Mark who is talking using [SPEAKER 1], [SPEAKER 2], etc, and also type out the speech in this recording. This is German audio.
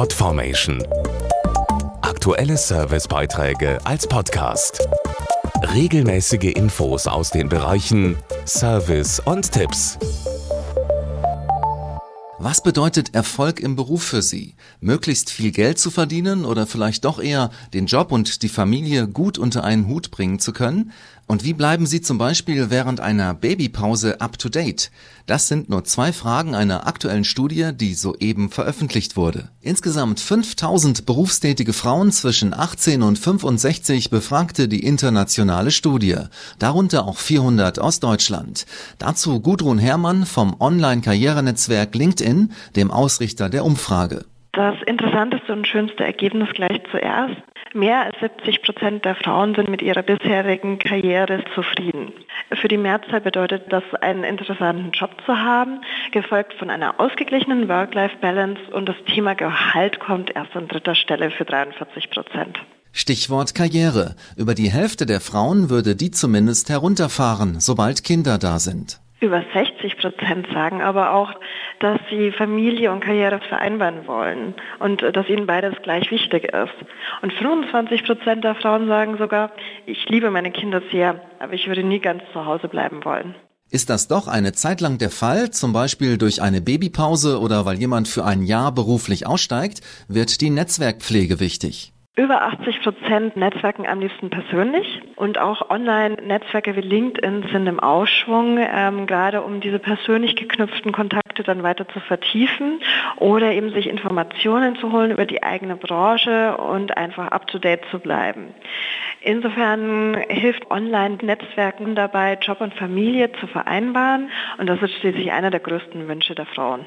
[SPEAKER 1] Podformation. Aktuelle Servicebeiträge als Podcast. Regelmäßige Infos aus den Bereichen Service und Tipps.
[SPEAKER 2] Was bedeutet Erfolg im Beruf für Sie? Möglichst viel Geld zu verdienen oder vielleicht doch eher den Job und die Familie gut unter einen Hut bringen zu können? Und wie bleiben Sie zum Beispiel während einer Babypause up to date? Das sind nur zwei Fragen einer aktuellen Studie, die soeben veröffentlicht wurde. Insgesamt 5000 berufstätige Frauen zwischen 18 und 65 befragte die internationale Studie, darunter auch 400 aus Deutschland. Dazu Gudrun Herrmann vom Online-Karrierenetzwerk LinkedIn, dem Ausrichter der Umfrage.
[SPEAKER 3] Das interessanteste und schönste Ergebnis gleich zuerst. Mehr als 70 Prozent der Frauen sind mit ihrer bisherigen Karriere zufrieden. Für die Mehrzahl bedeutet das, einen interessanten Job zu haben, gefolgt von einer ausgeglichenen Work-Life-Balance und das Thema Gehalt kommt erst an dritter Stelle für 43 Prozent.
[SPEAKER 2] Stichwort Karriere. Über die Hälfte der Frauen würde die zumindest herunterfahren, sobald Kinder da sind.
[SPEAKER 3] Über 60 Prozent sagen aber auch, dass sie Familie und Karriere vereinbaren wollen und dass ihnen beides gleich wichtig ist. Und 25 Prozent der Frauen sagen sogar, ich liebe meine Kinder sehr, aber ich würde nie ganz zu Hause bleiben wollen.
[SPEAKER 2] Ist das doch eine Zeit lang der Fall, zum Beispiel durch eine Babypause oder weil jemand für ein Jahr beruflich aussteigt, wird die Netzwerkpflege wichtig.
[SPEAKER 3] Über 80 Prozent netzwerken am liebsten persönlich und auch Online-Netzwerke wie LinkedIn sind im Aufschwung, ähm, gerade um diese persönlich geknüpften Kontakte dann weiter zu vertiefen oder eben sich Informationen zu holen über die eigene Branche und einfach up-to-date zu bleiben. Insofern hilft Online-Netzwerken dabei, Job und Familie zu vereinbaren und das ist schließlich einer der größten Wünsche der Frauen